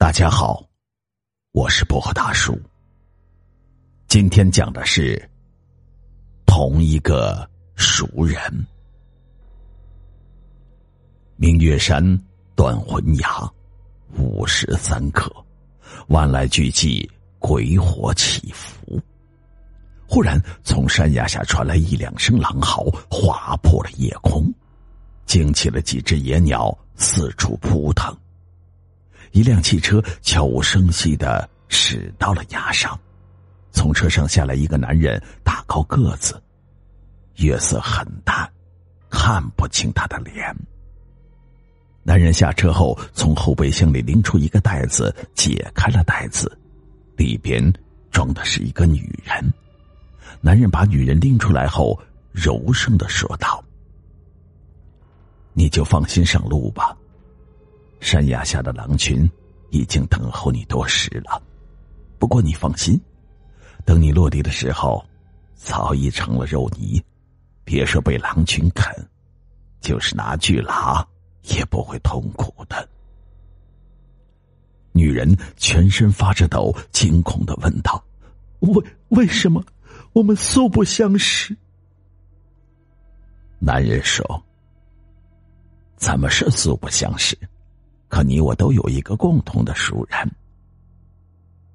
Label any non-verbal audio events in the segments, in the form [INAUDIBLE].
大家好，我是薄荷大叔。今天讲的是同一个熟人。明月山断魂崖，午时三刻，万籁俱寂，鬼火起伏。忽然，从山崖下传来一两声狼嚎，划破了夜空，惊起了几只野鸟，四处扑腾。一辆汽车悄无声息的驶到了崖上，从车上下来一个男人，大高个子，月色很淡，看不清他的脸。男人下车后，从后备箱里拎出一个袋子，解开了袋子，里边装的是一个女人。男人把女人拎出来后，柔声的说道：“你就放心上路吧。”山崖下的狼群已经等候你多时了，不过你放心，等你落地的时候，早已成了肉泥。别说被狼群啃，就是拿巨拉也不会痛苦的。女人全身发着抖，惊恐的问道：“为为什么我们素不相识？”男人说：“咱们是素不相识。”可你我都有一个共同的熟人。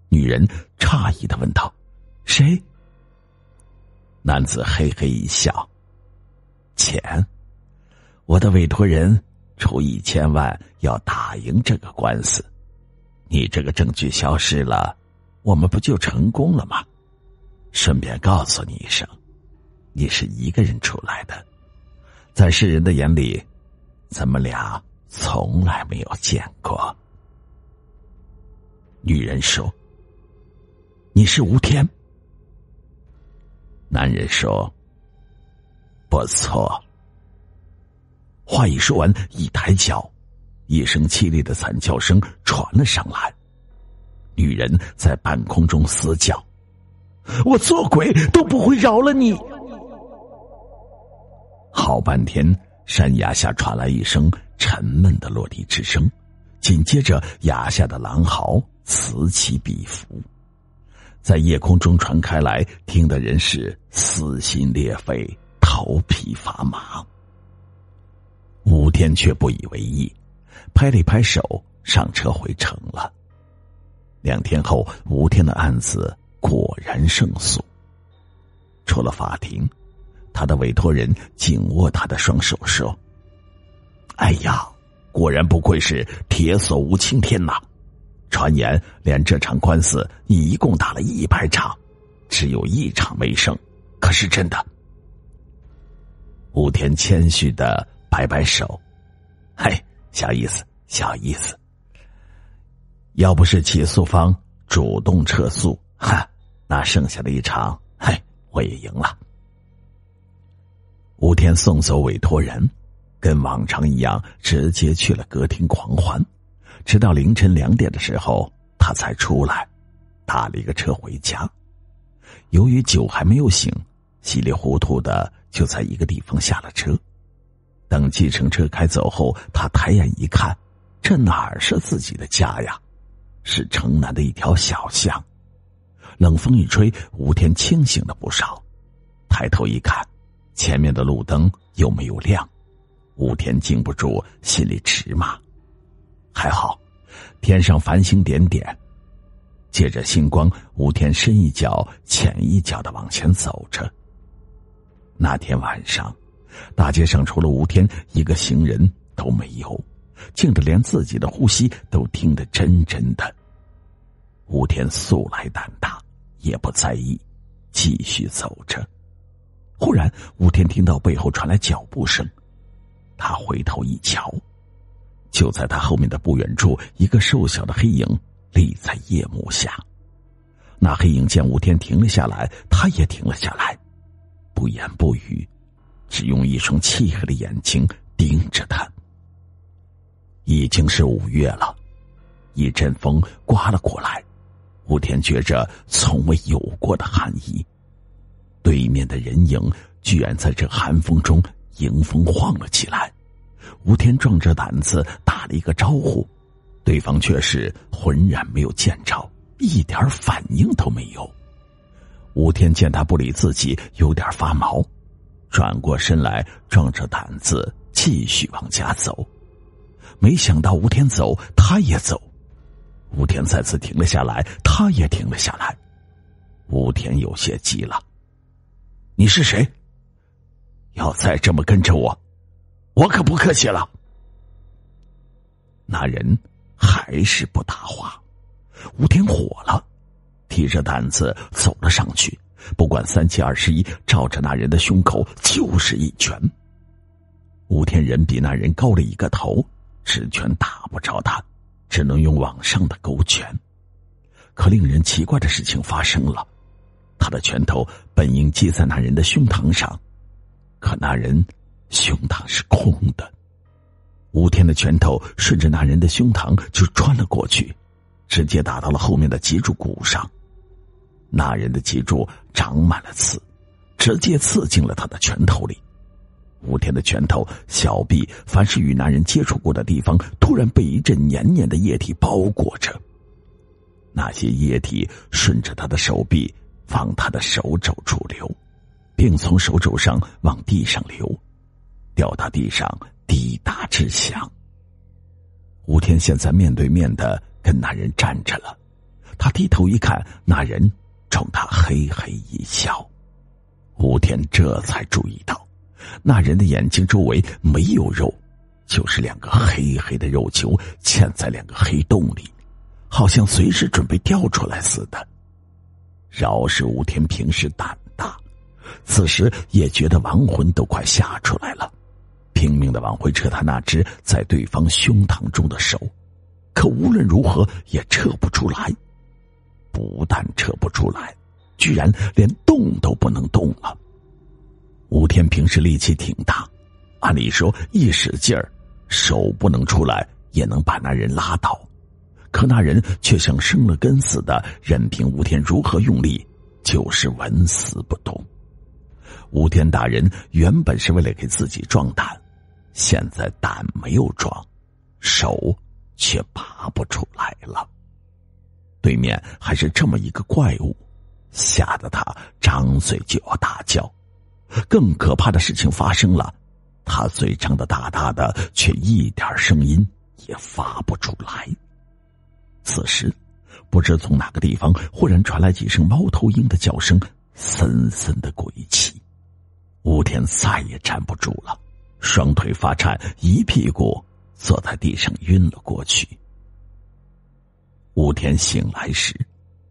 女人诧异的问道：“谁？”男子嘿嘿一笑：“钱，我的委托人出一千万要打赢这个官司。你这个证据消失了，我们不就成功了吗？顺便告诉你一声，你是一个人出来的，在世人的眼里，咱们俩。”从来没有见过。女人说：“你是吴天。”男人说：“不错。”话一说完，一抬脚，一声凄厉的惨叫声传了上来。女人在半空中嘶叫：“我做鬼都不会饶了你！”好半天，山崖下传来一声。沉闷的落地之声，紧接着崖下的狼嚎此起彼伏，在夜空中传开来，听的人是撕心裂肺、头皮发麻。吴天却不以为意，拍了一拍手，上车回城了。两天后，吴天的案子果然胜诉。出了法庭，他的委托人紧握他的双手说。哎呀，果然不愧是铁锁无青天呐！传言连这场官司你一共打了一百场，只有一场没胜，可是真的？武天谦虚的摆摆手，嘿，小意思，小意思。要不是起诉方主动撤诉，哈，那剩下的一场，嘿，我也赢了。武天送走委托人。跟往常一样，直接去了歌厅狂欢，直到凌晨两点的时候，他才出来，打了一个车回家。由于酒还没有醒，稀里糊涂的就在一个地方下了车。等计程车开走后，他抬眼一看，这哪儿是自己的家呀？是城南的一条小巷。冷风一吹，吴天清醒了不少。抬头一看，前面的路灯又没有亮。武天禁不住心里直骂，还好，天上繁星点点。借着星光，武天深一脚浅一脚的往前走着。那天晚上，大街上除了吴天一个行人都没有，静的连自己的呼吸都听得真真的。吴天素来胆大，也不在意，继续走着。忽然，吴天听到背后传来脚步声。他回头一瞧，就在他后面的不远处，一个瘦小的黑影立在夜幕下。那黑影见吴天停了下来，他也停了下来，不言不语，只用一双漆黑的眼睛盯着他。已经是五月了，一阵风刮了过来，吴天觉着从未有过的寒意。对面的人影居然在这寒风中。迎风晃了起来，吴天壮着胆子打了一个招呼：“对方却是浑然没有见着，一点反应都没有。吴天见他不理自己，有点发毛，转过身来，壮着胆子继续往家走。没想到吴天走，他也走。吴天再次停了下来，他也停了下来。吴天有些急了：“你是谁？要再这么跟着我，我可不客气了。”那人还是不答话。吴天火了，提着胆子走了上去，不管三七二十一，照着那人的胸口就是一拳。吴天人比那人高了一个头，直拳打不着他。只能用往上的勾拳，可令人奇怪的事情发生了，他的拳头本应接在那人的胸膛上，可那人胸膛是空的。吴天的拳头顺着那人的胸膛就穿了过去，直接打到了后面的脊柱骨上。那人的脊柱长满了刺，直接刺进了他的拳头里。吴天的拳头、小臂，凡是与男人接触过的地方，突然被一阵黏黏的液体包裹着。那些液体顺着他的手臂往他的手肘处流，并从手肘上往地上流，掉到地上滴答直响。吴天现在面对面的跟那人站着了，他低头一看，那人冲他嘿嘿一笑。吴天这才注意到。那人的眼睛周围没有肉，就是两个黑黑的肉球嵌在两个黑洞里，好像随时准备掉出来似的。饶是吴天平时胆，此时也觉得亡魂都快吓出来了，拼命的往回撤他那只在对方胸膛中的手，可无论如何也撤不出来。不但撤不出来，居然连动都不能动了。吴天平时力气挺大，按理说一使劲儿，手不能出来也能把那人拉倒，可那人却像生了根似的，任凭吴天如何用力，就是纹丝不动。吴天大人原本是为了给自己壮胆，现在胆没有壮，手却拔不出来了。对面还是这么一个怪物，吓得他张嘴就要大叫。更可怕的事情发生了，他嘴张的大大的，却一点声音也发不出来。此时，不知从哪个地方忽然传来几声猫头鹰的叫声，森森的鬼气。吴天再也站不住了，双腿发颤，一屁股坐在地上晕了过去。吴天醒来时，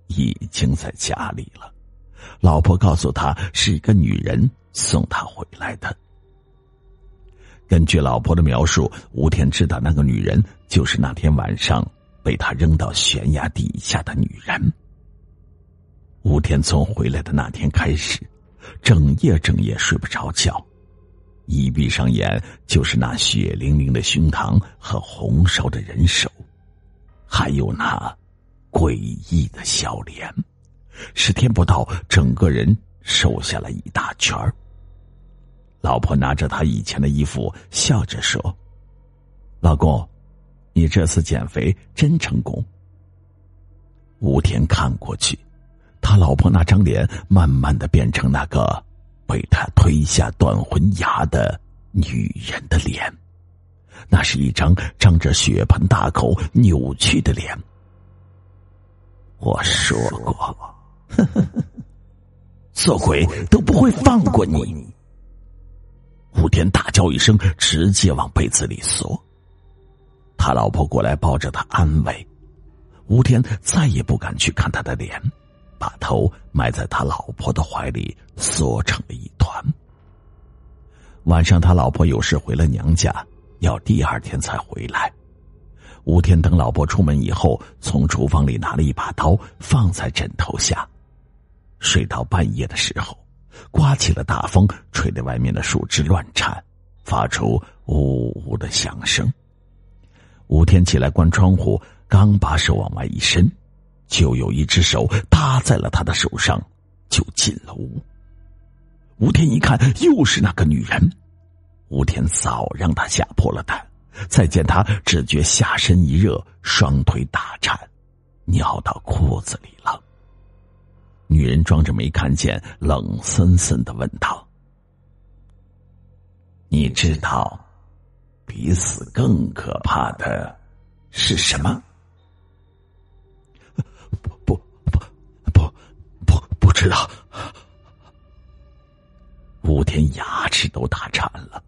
已经在家里了。老婆告诉他，是一个女人。送他回来的。根据老婆的描述，吴天知道那个女人就是那天晚上被他扔到悬崖底下的女人。吴天从回来的那天开始，整夜整夜睡不着觉，一闭上眼就是那血淋淋的胸膛和红烧的人手，还有那诡异的笑脸。十天不到，整个人瘦下了一大圈。老婆拿着他以前的衣服，笑着说：“老公，你这次减肥真成功。”吴天看过去，他老婆那张脸慢慢的变成那个被他推下断魂崖的女人的脸，那是一张张着血盆大口、扭曲的脸。我说过，[LAUGHS] 做鬼都不会放过你。吴天大叫一声，直接往被子里缩。他老婆过来抱着他安慰，吴天再也不敢去看他的脸，把头埋在他老婆的怀里，缩成了一团。晚上他老婆有事回了娘家，要第二天才回来。吴天等老婆出门以后，从厨房里拿了一把刀，放在枕头下，睡到半夜的时候。刮起了大风，吹得外面的树枝乱颤，发出呜呜的响声。吴天起来关窗户，刚把手往外一伸，就有一只手搭在了他的手上，就进了屋。吴天一看，又是那个女人。吴天早让他吓破了胆，再见他，只觉下身一热，双腿打颤，尿到裤子里了。女人装着没看见，冷森森的问道：“你知道，比死更可怕的是什么？”“知道。”吴天牙齿都打颤了。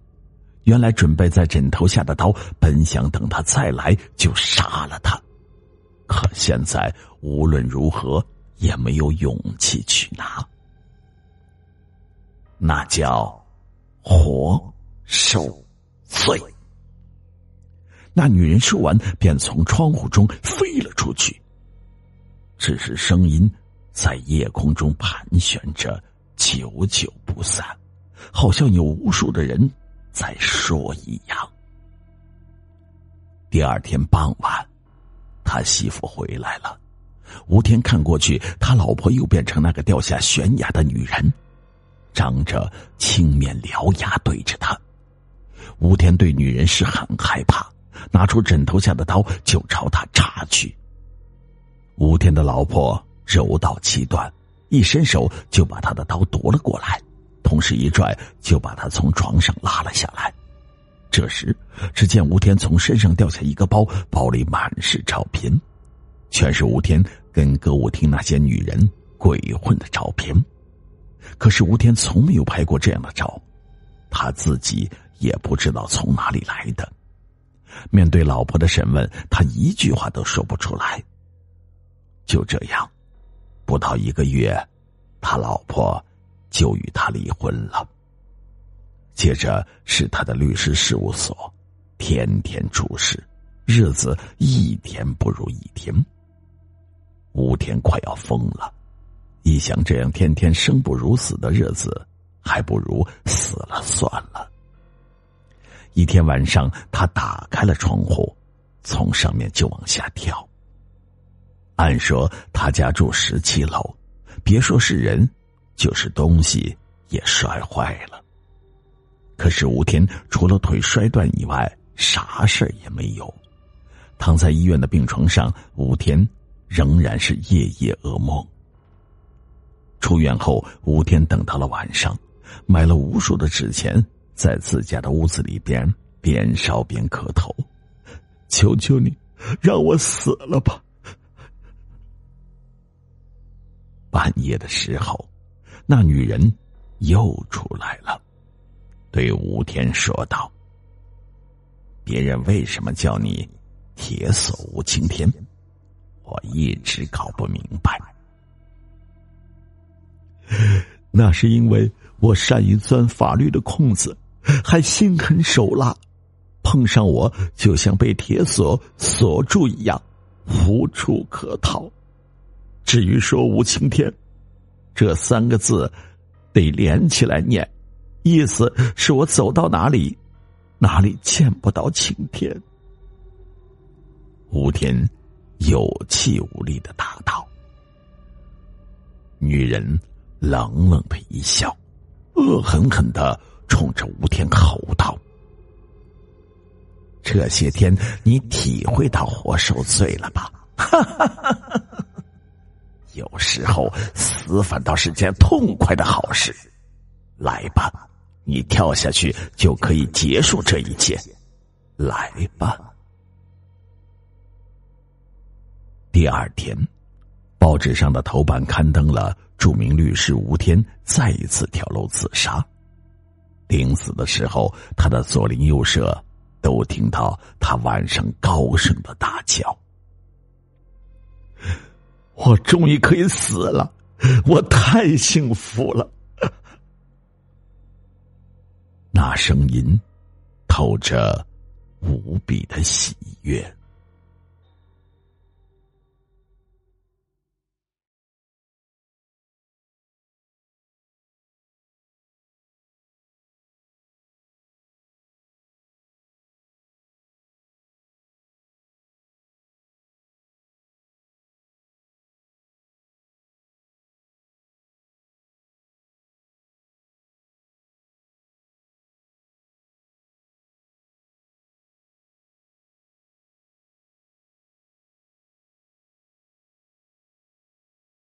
原来准备在枕头下的刀，本想等他再来就杀了他，可现在无论如何也没有勇气去拿。那叫活受罪。那女人说完，便从窗户中飞了出去。只是声音在夜空中盘旋着，久久不散，好像有无数的人。在说一样。第二天傍晚，他媳妇回来了。吴天看过去，他老婆又变成那个掉下悬崖的女人，张着青面獠牙对着他。吴天对女人是很害怕，拿出枕头下的刀就朝他插去。吴天的老婆柔道七段，一伸手就把他的刀夺了过来。同时一拽，就把他从床上拉了下来。这时，只见吴天从身上掉下一个包，包里满是照片，全是吴天跟歌舞厅那些女人鬼混的照片。可是吴天从没有拍过这样的照，他自己也不知道从哪里来的。面对老婆的审问，他一句话都说不出来。就这样，不到一个月，他老婆。就与他离婚了。接着是他的律师事务所，天天出事，日子一天不如一天。吴天快要疯了，一想这样天天生不如死的日子，还不如死了算了。一天晚上，他打开了窗户，从上面就往下跳。按说他家住十七楼，别说是人。就是东西也摔坏了，可是吴天除了腿摔断以外，啥事也没有。躺在医院的病床上，吴天仍然是夜夜噩梦。出院后，吴天等到了晚上，买了无数的纸钱，在自家的屋子里边边烧边磕头：“ [LAUGHS] 求求你，让我死了吧！”半夜的时候。那女人又出来了，对吴天说道：“别人为什么叫你铁锁吴青天？我一直搞不明白。[LAUGHS] 那是因为我善于钻法律的空子，还心狠手辣，碰上我就像被铁锁锁住一样，无处可逃。至于说吴青天。”这三个字得连起来念，意思是我走到哪里，哪里见不到晴天。吴天有气无力的答道：“女人冷冷的一笑，恶狠狠的冲着吴天吼道：‘这些天你体会到活受罪了吧？’哈哈哈哈哈。”有时候死反倒是件痛快的好事，来吧，你跳下去就可以结束这一切，来吧。第二天，报纸上的头版刊登了著名律师吴天再一次跳楼自杀，临死的时候，他的左邻右舍都听到他晚上高声的大叫。我终于可以死了，我太幸福了。那声音透着无比的喜悦。